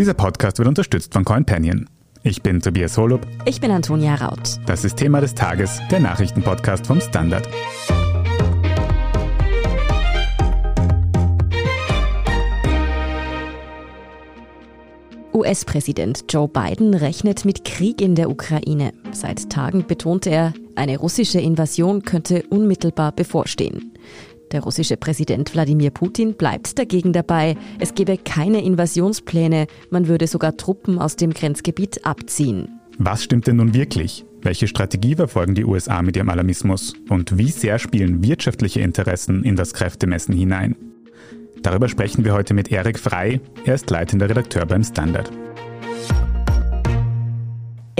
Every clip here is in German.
Dieser Podcast wird unterstützt von CoinPanion. Ich bin Tobias Holub. Ich bin Antonia Raut. Das ist Thema des Tages, der Nachrichtenpodcast vom Standard. US-Präsident Joe Biden rechnet mit Krieg in der Ukraine. Seit Tagen betonte er, eine russische Invasion könnte unmittelbar bevorstehen. Der russische Präsident Wladimir Putin bleibt dagegen dabei, es gebe keine Invasionspläne, man würde sogar Truppen aus dem Grenzgebiet abziehen. Was stimmt denn nun wirklich? Welche Strategie verfolgen die USA mit ihrem Alarmismus? Und wie sehr spielen wirtschaftliche Interessen in das Kräftemessen hinein? Darüber sprechen wir heute mit Erik Frei. Er ist leitender Redakteur beim Standard.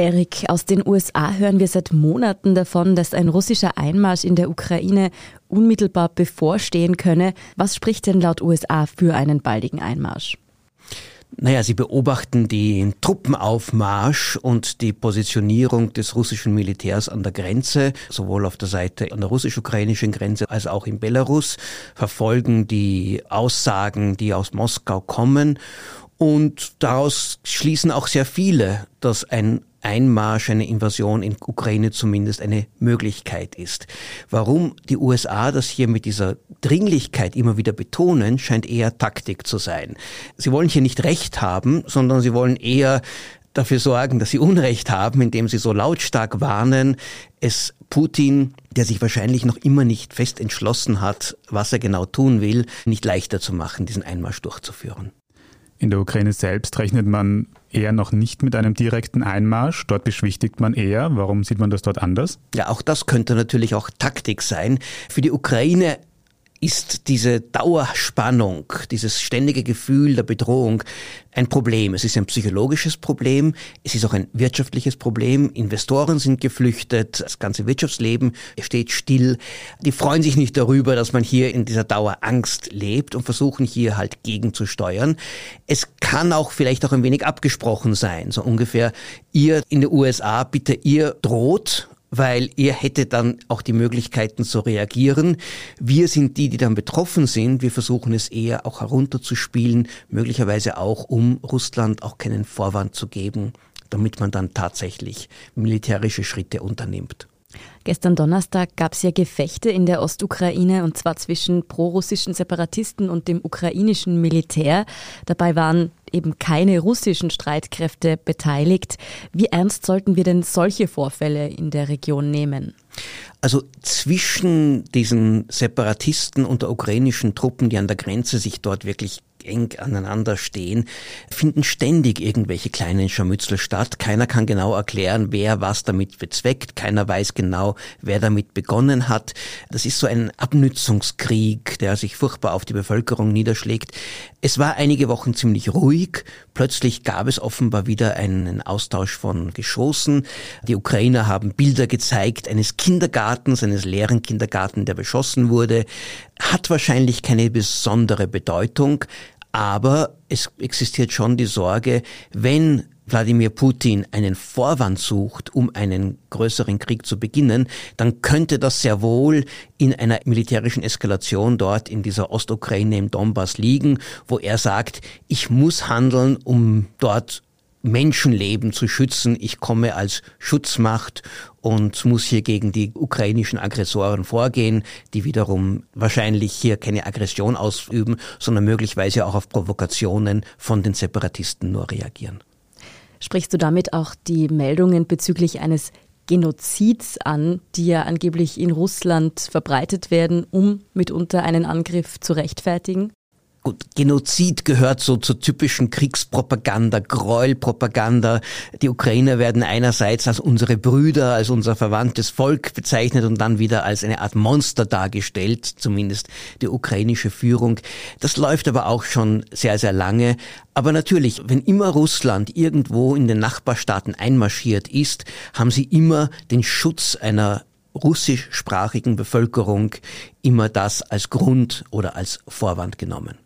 Erik, aus den USA hören wir seit Monaten davon, dass ein russischer Einmarsch in der Ukraine unmittelbar bevorstehen könne. Was spricht denn laut USA für einen baldigen Einmarsch? Naja, sie beobachten den Truppenaufmarsch und die Positionierung des russischen Militärs an der Grenze, sowohl auf der Seite an der russisch-ukrainischen Grenze als auch in Belarus, verfolgen die Aussagen, die aus Moskau kommen und daraus schließen auch sehr viele, dass ein Einmarsch, eine Invasion in Ukraine zumindest eine Möglichkeit ist. Warum die USA das hier mit dieser Dringlichkeit immer wieder betonen, scheint eher Taktik zu sein. Sie wollen hier nicht Recht haben, sondern sie wollen eher dafür sorgen, dass sie Unrecht haben, indem sie so lautstark warnen, es Putin, der sich wahrscheinlich noch immer nicht fest entschlossen hat, was er genau tun will, nicht leichter zu machen, diesen Einmarsch durchzuführen. In der Ukraine selbst rechnet man eher noch nicht mit einem direkten Einmarsch. Dort beschwichtigt man eher. Warum sieht man das dort anders? Ja, auch das könnte natürlich auch Taktik sein. Für die Ukraine ist diese Dauerspannung, dieses ständige Gefühl der Bedrohung ein Problem. Es ist ein psychologisches Problem, es ist auch ein wirtschaftliches Problem. Investoren sind geflüchtet, das ganze Wirtschaftsleben steht still. Die freuen sich nicht darüber, dass man hier in dieser Dauerangst lebt und versuchen hier halt gegenzusteuern. Es kann auch vielleicht auch ein wenig abgesprochen sein, so ungefähr, ihr in den USA, bitte ihr droht weil ihr hättet dann auch die Möglichkeiten zu reagieren. Wir sind die, die dann betroffen sind. Wir versuchen es eher auch herunterzuspielen, möglicherweise auch, um Russland auch keinen Vorwand zu geben, damit man dann tatsächlich militärische Schritte unternimmt. Gestern Donnerstag gab es ja Gefechte in der Ostukraine und zwar zwischen prorussischen Separatisten und dem ukrainischen Militär. Dabei waren eben keine russischen Streitkräfte beteiligt. Wie ernst sollten wir denn solche Vorfälle in der Region nehmen? Also zwischen diesen Separatisten und der ukrainischen Truppen, die an der Grenze sich dort wirklich eng aneinander stehen, finden ständig irgendwelche kleinen Scharmützel statt. Keiner kann genau erklären, wer was damit bezweckt. Keiner weiß genau, wer damit begonnen hat. Das ist so ein Abnützungskrieg, der sich furchtbar auf die Bevölkerung niederschlägt. Es war einige Wochen ziemlich ruhig. Plötzlich gab es offenbar wieder einen Austausch von Geschossen. Die Ukrainer haben Bilder gezeigt eines Kindergartens, eines leeren Kindergarten, der beschossen wurde. Hat wahrscheinlich keine besondere Bedeutung. Aber es existiert schon die Sorge, wenn Wladimir Putin einen Vorwand sucht, um einen größeren Krieg zu beginnen, dann könnte das sehr wohl in einer militärischen Eskalation dort in dieser Ostukraine im Donbass liegen, wo er sagt, ich muss handeln, um dort Menschenleben zu schützen. Ich komme als Schutzmacht und muss hier gegen die ukrainischen Aggressoren vorgehen, die wiederum wahrscheinlich hier keine Aggression ausüben, sondern möglicherweise auch auf Provokationen von den Separatisten nur reagieren. Sprichst du damit auch die Meldungen bezüglich eines Genozids an, die ja angeblich in Russland verbreitet werden, um mitunter einen Angriff zu rechtfertigen? Gut, Genozid gehört so zur typischen Kriegspropaganda, Gräuelpropaganda. Die Ukrainer werden einerseits als unsere Brüder, als unser verwandtes Volk bezeichnet und dann wieder als eine Art Monster dargestellt, zumindest die ukrainische Führung. Das läuft aber auch schon sehr, sehr lange. Aber natürlich, wenn immer Russland irgendwo in den Nachbarstaaten einmarschiert ist, haben sie immer den Schutz einer russischsprachigen Bevölkerung immer das als Grund oder als Vorwand genommen.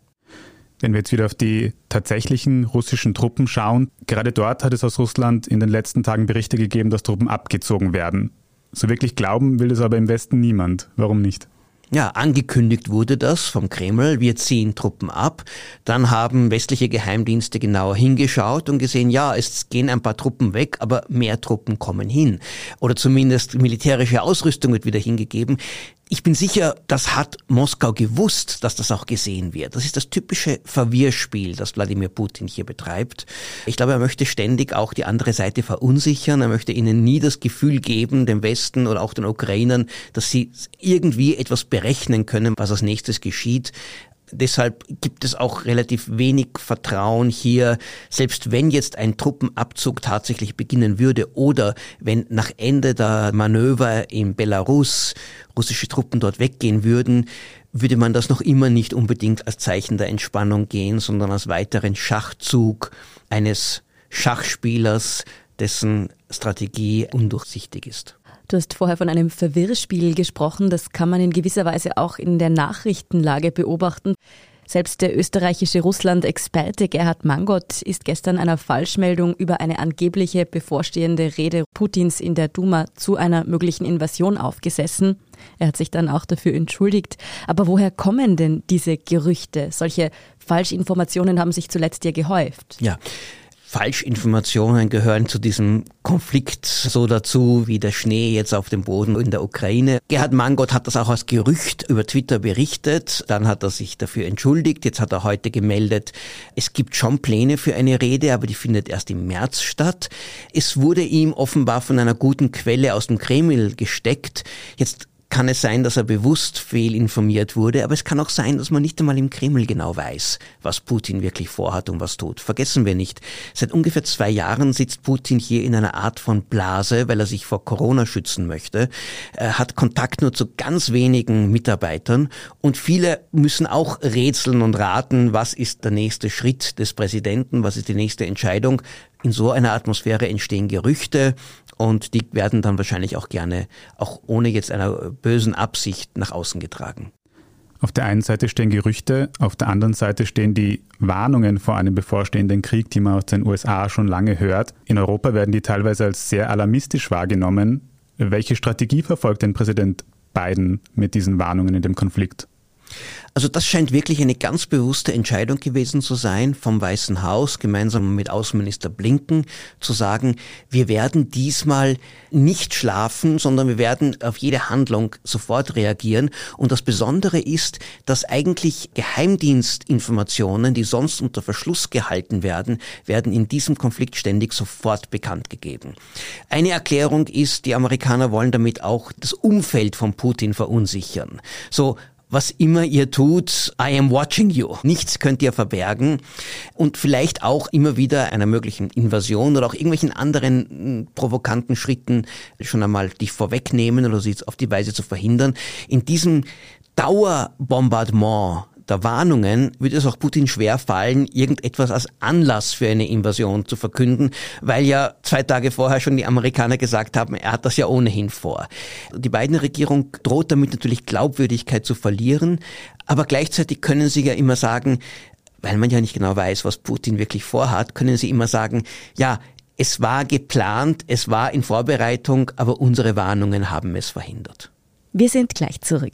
Wenn wir jetzt wieder auf die tatsächlichen russischen Truppen schauen, gerade dort hat es aus Russland in den letzten Tagen Berichte gegeben, dass Truppen abgezogen werden. So wirklich glauben will es aber im Westen niemand. Warum nicht? Ja, angekündigt wurde das vom Kreml, wir ziehen Truppen ab. Dann haben westliche Geheimdienste genauer hingeschaut und gesehen, ja, es gehen ein paar Truppen weg, aber mehr Truppen kommen hin. Oder zumindest militärische Ausrüstung wird wieder hingegeben. Ich bin sicher, das hat Moskau gewusst, dass das auch gesehen wird. Das ist das typische Verwirrspiel, das Wladimir Putin hier betreibt. Ich glaube, er möchte ständig auch die andere Seite verunsichern. Er möchte ihnen nie das Gefühl geben, dem Westen oder auch den Ukrainern, dass sie irgendwie etwas berechnen können, was als nächstes geschieht. Deshalb gibt es auch relativ wenig Vertrauen hier, selbst wenn jetzt ein Truppenabzug tatsächlich beginnen würde oder wenn nach Ende der Manöver in Belarus russische Truppen dort weggehen würden, würde man das noch immer nicht unbedingt als Zeichen der Entspannung gehen, sondern als weiteren Schachzug eines Schachspielers, dessen Strategie undurchsichtig ist. Du hast vorher von einem Verwirrspiel gesprochen. Das kann man in gewisser Weise auch in der Nachrichtenlage beobachten. Selbst der österreichische Russland-Experte Gerhard Mangot ist gestern einer Falschmeldung über eine angebliche bevorstehende Rede Putins in der Duma zu einer möglichen Invasion aufgesessen. Er hat sich dann auch dafür entschuldigt. Aber woher kommen denn diese Gerüchte? Solche Falschinformationen haben sich zuletzt ja gehäuft. Ja. Falschinformationen gehören zu diesem Konflikt so dazu wie der Schnee jetzt auf dem Boden in der Ukraine. Gerhard Mangot hat das auch als Gerücht über Twitter berichtet, dann hat er sich dafür entschuldigt, jetzt hat er heute gemeldet, es gibt schon Pläne für eine Rede, aber die findet erst im März statt. Es wurde ihm offenbar von einer guten Quelle aus dem Kreml gesteckt. Jetzt kann es sein, dass er bewusst fehlinformiert wurde, aber es kann auch sein, dass man nicht einmal im Kreml genau weiß, was Putin wirklich vorhat und was tut. Vergessen wir nicht, seit ungefähr zwei Jahren sitzt Putin hier in einer Art von Blase, weil er sich vor Corona schützen möchte. Er hat Kontakt nur zu ganz wenigen Mitarbeitern und viele müssen auch rätseln und raten, was ist der nächste Schritt des Präsidenten, was ist die nächste Entscheidung. In so einer Atmosphäre entstehen Gerüchte und die werden dann wahrscheinlich auch gerne, auch ohne jetzt einer bösen Absicht, nach außen getragen. Auf der einen Seite stehen Gerüchte, auf der anderen Seite stehen die Warnungen vor einem bevorstehenden Krieg, die man aus den USA schon lange hört. In Europa werden die teilweise als sehr alarmistisch wahrgenommen. Welche Strategie verfolgt denn Präsident Biden mit diesen Warnungen in dem Konflikt? Also das scheint wirklich eine ganz bewusste Entscheidung gewesen zu sein vom Weißen Haus gemeinsam mit Außenminister Blinken zu sagen, wir werden diesmal nicht schlafen, sondern wir werden auf jede Handlung sofort reagieren. Und das Besondere ist, dass eigentlich Geheimdienstinformationen, die sonst unter Verschluss gehalten werden, werden in diesem Konflikt ständig sofort bekannt gegeben. Eine Erklärung ist, die Amerikaner wollen damit auch das Umfeld von Putin verunsichern. So was immer ihr tut, I am watching you. Nichts könnt ihr verbergen und vielleicht auch immer wieder einer möglichen Invasion oder auch irgendwelchen anderen hm, provokanten Schritten schon einmal dich vorwegnehmen oder sie auf die Weise zu verhindern. In diesem Dauerbombardement der Warnungen würde es auch Putin schwer fallen, irgendetwas als Anlass für eine Invasion zu verkünden, weil ja zwei Tage vorher schon die Amerikaner gesagt haben, er hat das ja ohnehin vor. Die beiden Regierung droht damit natürlich Glaubwürdigkeit zu verlieren, aber gleichzeitig können sie ja immer sagen, weil man ja nicht genau weiß, was Putin wirklich vorhat, können sie immer sagen, ja, es war geplant, es war in Vorbereitung, aber unsere Warnungen haben es verhindert. Wir sind gleich zurück.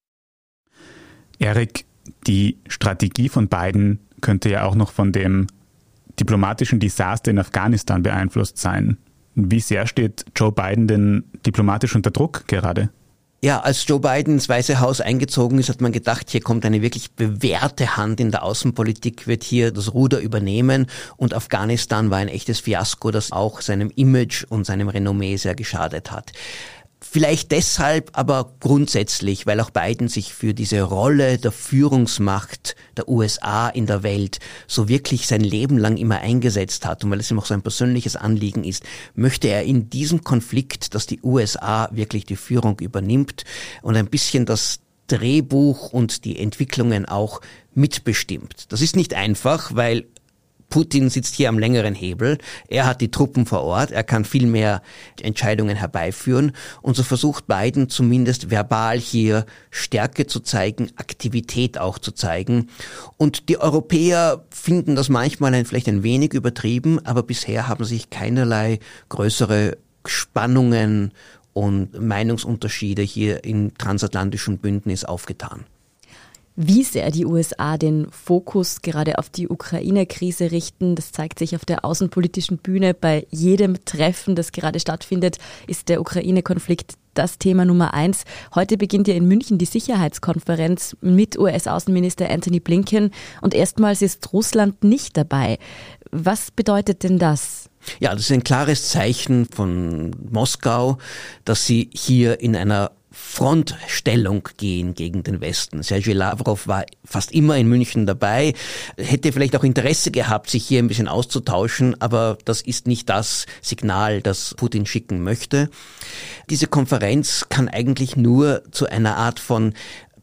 Erik, die Strategie von Biden könnte ja auch noch von dem diplomatischen Desaster in Afghanistan beeinflusst sein. Wie sehr steht Joe Biden denn diplomatisch unter Druck gerade? Ja, als Joe Biden ins Weiße Haus eingezogen ist, hat man gedacht, hier kommt eine wirklich bewährte Hand in der Außenpolitik, wird hier das Ruder übernehmen. Und Afghanistan war ein echtes Fiasko, das auch seinem Image und seinem Renommee sehr geschadet hat. Vielleicht deshalb, aber grundsätzlich, weil auch Biden sich für diese Rolle der Führungsmacht der USA in der Welt so wirklich sein Leben lang immer eingesetzt hat und weil es ihm auch sein persönliches Anliegen ist, möchte er in diesem Konflikt, dass die USA wirklich die Führung übernimmt und ein bisschen das Drehbuch und die Entwicklungen auch mitbestimmt. Das ist nicht einfach, weil Putin sitzt hier am längeren Hebel. Er hat die Truppen vor Ort. Er kann viel mehr Entscheidungen herbeiführen. Und so versucht Biden zumindest verbal hier Stärke zu zeigen, Aktivität auch zu zeigen. Und die Europäer finden das manchmal ein, vielleicht ein wenig übertrieben, aber bisher haben sich keinerlei größere Spannungen und Meinungsunterschiede hier im transatlantischen Bündnis aufgetan wie sehr die USA den Fokus gerade auf die Ukraine-Krise richten. Das zeigt sich auf der außenpolitischen Bühne. Bei jedem Treffen, das gerade stattfindet, ist der Ukraine-Konflikt das Thema Nummer eins. Heute beginnt ja in München die Sicherheitskonferenz mit US-Außenminister Anthony Blinken und erstmals ist Russland nicht dabei. Was bedeutet denn das? Ja, das ist ein klares Zeichen von Moskau, dass sie hier in einer Frontstellung gehen gegen den Westen. Sergei Lavrov war fast immer in München dabei, hätte vielleicht auch Interesse gehabt, sich hier ein bisschen auszutauschen, aber das ist nicht das Signal, das Putin schicken möchte. Diese Konferenz kann eigentlich nur zu einer Art von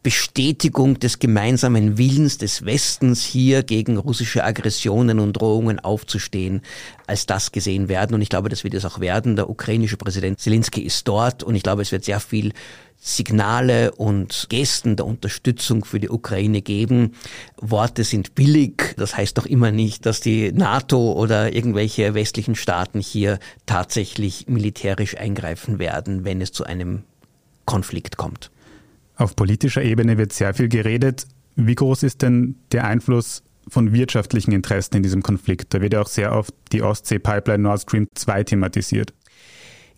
Bestätigung des gemeinsamen Willens des Westens hier gegen russische Aggressionen und Drohungen aufzustehen, als das gesehen werden. Und ich glaube, das wird es auch werden. Der ukrainische Präsident Zelensky ist dort und ich glaube, es wird sehr viel Signale und Gesten der Unterstützung für die Ukraine geben. Worte sind billig. Das heißt doch immer nicht, dass die NATO oder irgendwelche westlichen Staaten hier tatsächlich militärisch eingreifen werden, wenn es zu einem Konflikt kommt. Auf politischer Ebene wird sehr viel geredet. Wie groß ist denn der Einfluss von wirtschaftlichen Interessen in diesem Konflikt? Da wird ja auch sehr oft die Ostsee-Pipeline Nord Stream 2 thematisiert.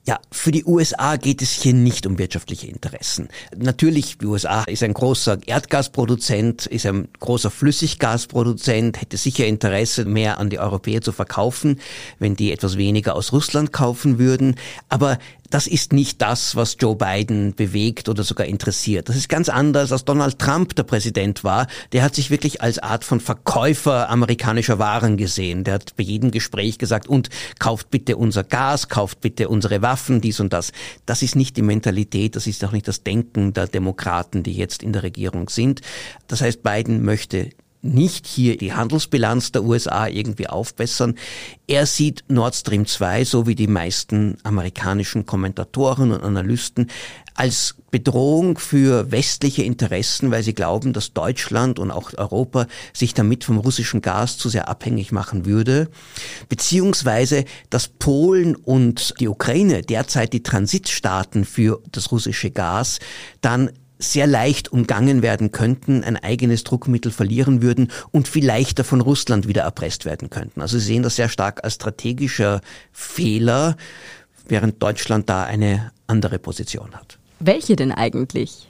Ja, für die USA geht es hier nicht um wirtschaftliche Interessen. Natürlich, die USA ist ein großer Erdgasproduzent, ist ein großer Flüssiggasproduzent, hätte sicher Interesse, mehr an die Europäer zu verkaufen, wenn die etwas weniger aus Russland kaufen würden. Aber das ist nicht das, was Joe Biden bewegt oder sogar interessiert. Das ist ganz anders, als Donald Trump der Präsident war. Der hat sich wirklich als Art von Verkäufer amerikanischer Waren gesehen. Der hat bei jedem Gespräch gesagt, und kauft bitte unser Gas, kauft bitte unsere Waffen, dies und das. Das ist nicht die Mentalität, das ist auch nicht das Denken der Demokraten, die jetzt in der Regierung sind. Das heißt, Biden möchte nicht hier die Handelsbilanz der USA irgendwie aufbessern. Er sieht Nord Stream 2, so wie die meisten amerikanischen Kommentatoren und Analysten, als Bedrohung für westliche Interessen, weil sie glauben, dass Deutschland und auch Europa sich damit vom russischen Gas zu sehr abhängig machen würde, beziehungsweise dass Polen und die Ukraine derzeit die Transitstaaten für das russische Gas dann sehr leicht umgangen werden könnten, ein eigenes Druckmittel verlieren würden und viel leichter von Russland wieder erpresst werden könnten. Also Sie sehen das sehr stark als strategischer Fehler, während Deutschland da eine andere Position hat. Welche denn eigentlich?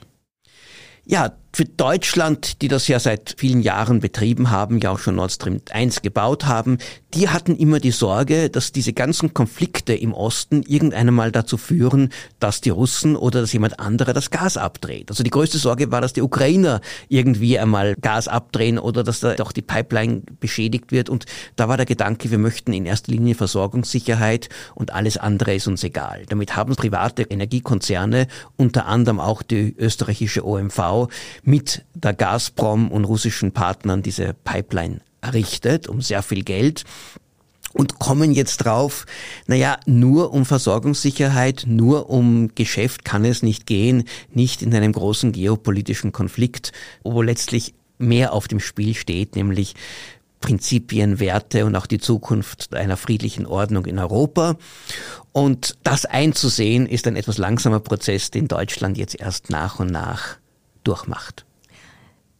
Ja, für Deutschland, die das ja seit vielen Jahren betrieben haben, ja auch schon Nord Stream 1 gebaut haben, die hatten immer die Sorge, dass diese ganzen Konflikte im Osten irgendwann mal dazu führen, dass die Russen oder dass jemand anderer das Gas abdreht. Also die größte Sorge war, dass die Ukrainer irgendwie einmal Gas abdrehen oder dass da doch die Pipeline beschädigt wird. Und da war der Gedanke, wir möchten in erster Linie Versorgungssicherheit und alles andere ist uns egal. Damit haben private Energiekonzerne, unter anderem auch die österreichische OMV, mit der Gazprom und russischen Partnern diese Pipeline errichtet, um sehr viel Geld und kommen jetzt drauf, naja, nur um Versorgungssicherheit, nur um Geschäft kann es nicht gehen, nicht in einem großen geopolitischen Konflikt, wo letztlich mehr auf dem Spiel steht, nämlich Prinzipien, Werte und auch die Zukunft einer friedlichen Ordnung in Europa. Und das einzusehen ist ein etwas langsamer Prozess, den Deutschland jetzt erst nach und nach durchmacht.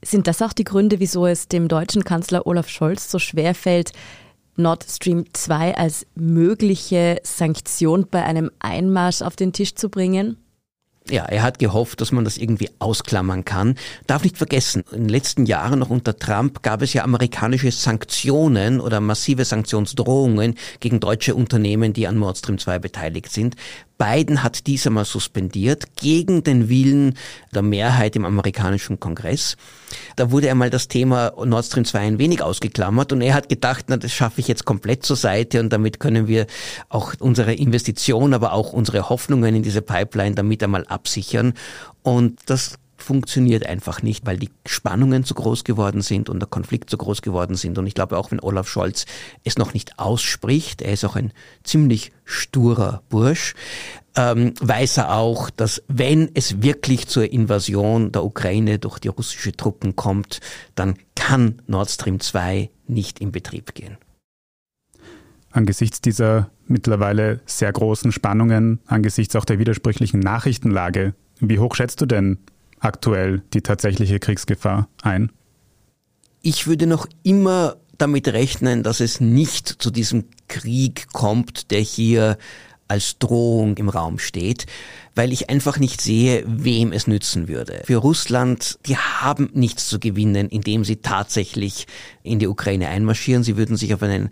Sind das auch die Gründe, wieso es dem deutschen Kanzler Olaf Scholz so schwer fällt, Nord Stream 2 als mögliche Sanktion bei einem Einmarsch auf den Tisch zu bringen? Ja, er hat gehofft, dass man das irgendwie ausklammern kann. Darf nicht vergessen, in den letzten Jahren noch unter Trump gab es ja amerikanische Sanktionen oder massive Sanktionsdrohungen gegen deutsche Unternehmen, die an Nord Stream 2 beteiligt sind. Biden hat dies einmal suspendiert gegen den Willen der Mehrheit im amerikanischen Kongress. Da wurde einmal das Thema Nord Stream 2 ein wenig ausgeklammert und er hat gedacht, na, das schaffe ich jetzt komplett zur Seite und damit können wir auch unsere Investition, aber auch unsere Hoffnungen in diese Pipeline damit einmal absichern. Und das funktioniert einfach nicht, weil die Spannungen zu groß geworden sind und der Konflikt zu groß geworden sind. Und ich glaube, auch wenn Olaf Scholz es noch nicht ausspricht, er ist auch ein ziemlich sturer Bursch, ähm, weiß er auch, dass wenn es wirklich zur Invasion der Ukraine durch die russische Truppen kommt, dann kann Nord Stream 2 nicht in Betrieb gehen. Angesichts dieser mittlerweile sehr großen Spannungen, angesichts auch der widersprüchlichen Nachrichtenlage, wie hoch schätzt du denn aktuell die tatsächliche Kriegsgefahr ein? Ich würde noch immer damit rechnen, dass es nicht zu diesem Krieg kommt, der hier als Drohung im Raum steht, weil ich einfach nicht sehe, wem es nützen würde. Für Russland, die haben nichts zu gewinnen, indem sie tatsächlich in die Ukraine einmarschieren. Sie würden sich auf einen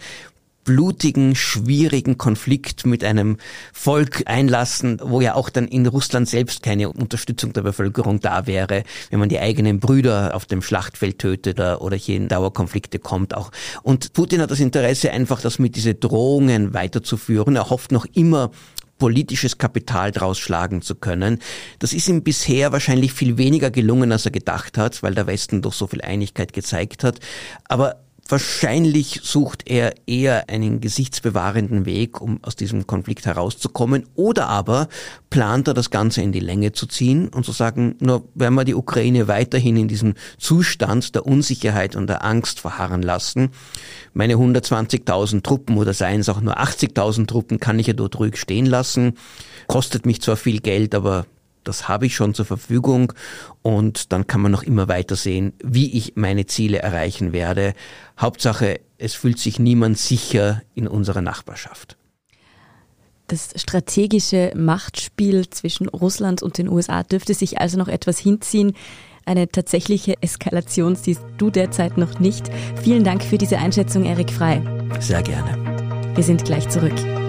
blutigen, schwierigen Konflikt mit einem Volk einlassen, wo ja auch dann in Russland selbst keine Unterstützung der Bevölkerung da wäre, wenn man die eigenen Brüder auf dem Schlachtfeld tötet oder hier in Dauerkonflikte kommt auch. Und Putin hat das Interesse einfach, das mit diese Drohungen weiterzuführen. Er hofft noch immer politisches Kapital draus schlagen zu können. Das ist ihm bisher wahrscheinlich viel weniger gelungen, als er gedacht hat, weil der Westen doch so viel Einigkeit gezeigt hat. Aber Wahrscheinlich sucht er eher einen gesichtsbewahrenden Weg, um aus diesem Konflikt herauszukommen, oder aber plant er das Ganze in die Länge zu ziehen und zu sagen, nur wenn wir die Ukraine weiterhin in diesem Zustand der Unsicherheit und der Angst verharren lassen, meine 120.000 Truppen oder seien es auch nur 80.000 Truppen kann ich ja dort ruhig stehen lassen, kostet mich zwar viel Geld, aber das habe ich schon zur Verfügung und dann kann man noch immer weiter sehen, wie ich meine Ziele erreichen werde. Hauptsache, es fühlt sich niemand sicher in unserer Nachbarschaft. Das strategische Machtspiel zwischen Russland und den USA dürfte sich also noch etwas hinziehen. Eine tatsächliche Eskalation siehst du derzeit noch nicht. Vielen Dank für diese Einschätzung, Erik Frei. Sehr gerne. Wir sind gleich zurück.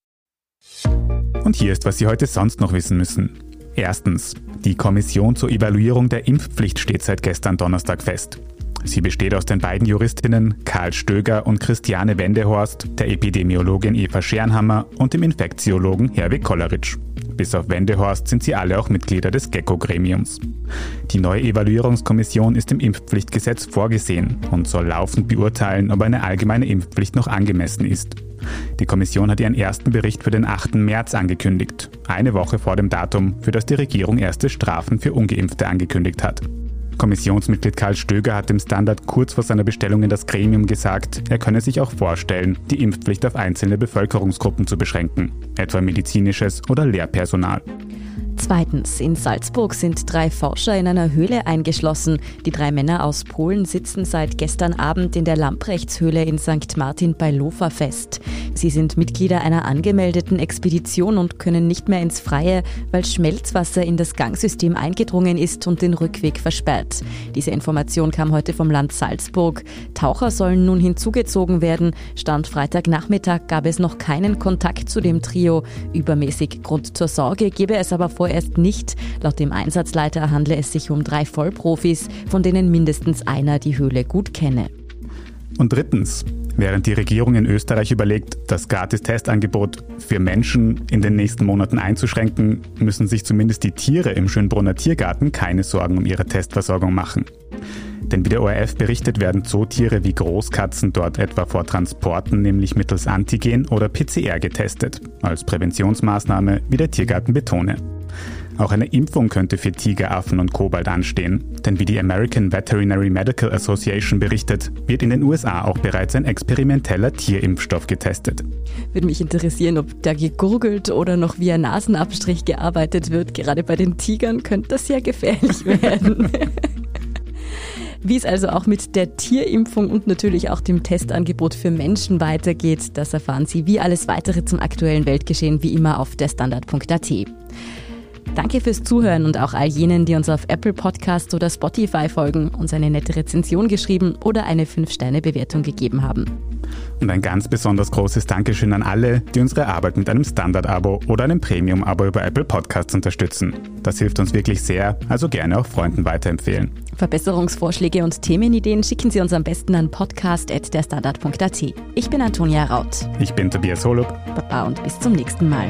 und hier ist, was Sie heute sonst noch wissen müssen. Erstens. Die Kommission zur Evaluierung der Impfpflicht steht seit gestern Donnerstag fest. Sie besteht aus den beiden Juristinnen Karl Stöger und Christiane Wendehorst, der Epidemiologin Eva Schernhammer und dem Infektiologen Herwig Kolleritsch. Bis auf Wendehorst sind sie alle auch Mitglieder des GECKO-Gremiums. Die neue Evaluierungskommission ist im Impfpflichtgesetz vorgesehen und soll laufend beurteilen, ob eine allgemeine Impfpflicht noch angemessen ist. Die Kommission hat ihren ersten Bericht für den 8. März angekündigt, eine Woche vor dem Datum, für das die Regierung erste Strafen für ungeimpfte angekündigt hat. Kommissionsmitglied Karl Stöger hat dem Standard kurz vor seiner Bestellung in das Gremium gesagt, er könne sich auch vorstellen, die Impfpflicht auf einzelne Bevölkerungsgruppen zu beschränken, etwa medizinisches oder Lehrpersonal. Zweitens, in Salzburg sind drei Forscher in einer Höhle eingeschlossen. Die drei Männer aus Polen sitzen seit gestern Abend in der Lamprechtshöhle in St. Martin bei Lofa fest. Sie sind Mitglieder einer angemeldeten Expedition und können nicht mehr ins Freie, weil Schmelzwasser in das Gangsystem eingedrungen ist und den Rückweg versperrt. Diese Information kam heute vom Land Salzburg. Taucher sollen nun hinzugezogen werden. Stand Freitagnachmittag gab es noch keinen Kontakt zu dem Trio. Übermäßig Grund zur Sorge gebe es aber vorerst nicht. Laut dem Einsatzleiter handle es sich um drei Vollprofis, von denen mindestens einer die Höhle gut kenne. Und drittens, während die Regierung in Österreich überlegt, das Gratis-Testangebot für Menschen in den nächsten Monaten einzuschränken, müssen sich zumindest die Tiere im Schönbrunner Tiergarten keine Sorgen um ihre Testversorgung machen. Denn wie der ORF berichtet, werden Zootiere wie Großkatzen dort etwa vor Transporten nämlich mittels Antigen oder PCR getestet, als Präventionsmaßnahme, wie der Tiergarten betone. Auch eine Impfung könnte für Tigeraffen und Kobalt anstehen, denn wie die American Veterinary Medical Association berichtet, wird in den USA auch bereits ein experimenteller Tierimpfstoff getestet. Würde mich interessieren, ob da gegurgelt oder noch via Nasenabstrich gearbeitet wird. Gerade bei den Tigern könnte das ja gefährlich werden. Wie es also auch mit der Tierimpfung und natürlich auch dem Testangebot für Menschen weitergeht, das erfahren Sie wie alles weitere zum aktuellen Weltgeschehen wie immer auf derstandard.at. Danke fürs Zuhören und auch all jenen, die uns auf Apple Podcast oder Spotify folgen, uns eine nette Rezension geschrieben oder eine 5-Sterne-Bewertung gegeben haben. Und ein ganz besonders großes Dankeschön an alle, die unsere Arbeit mit einem Standard-Abo oder einem Premium-Abo über Apple Podcasts unterstützen. Das hilft uns wirklich sehr, also gerne auch Freunden weiterempfehlen. Verbesserungsvorschläge und Themenideen schicken Sie uns am besten an podcast.derstandard.at. Ich bin Antonia Raut. Ich bin Tobias Holub. Baba und bis zum nächsten Mal.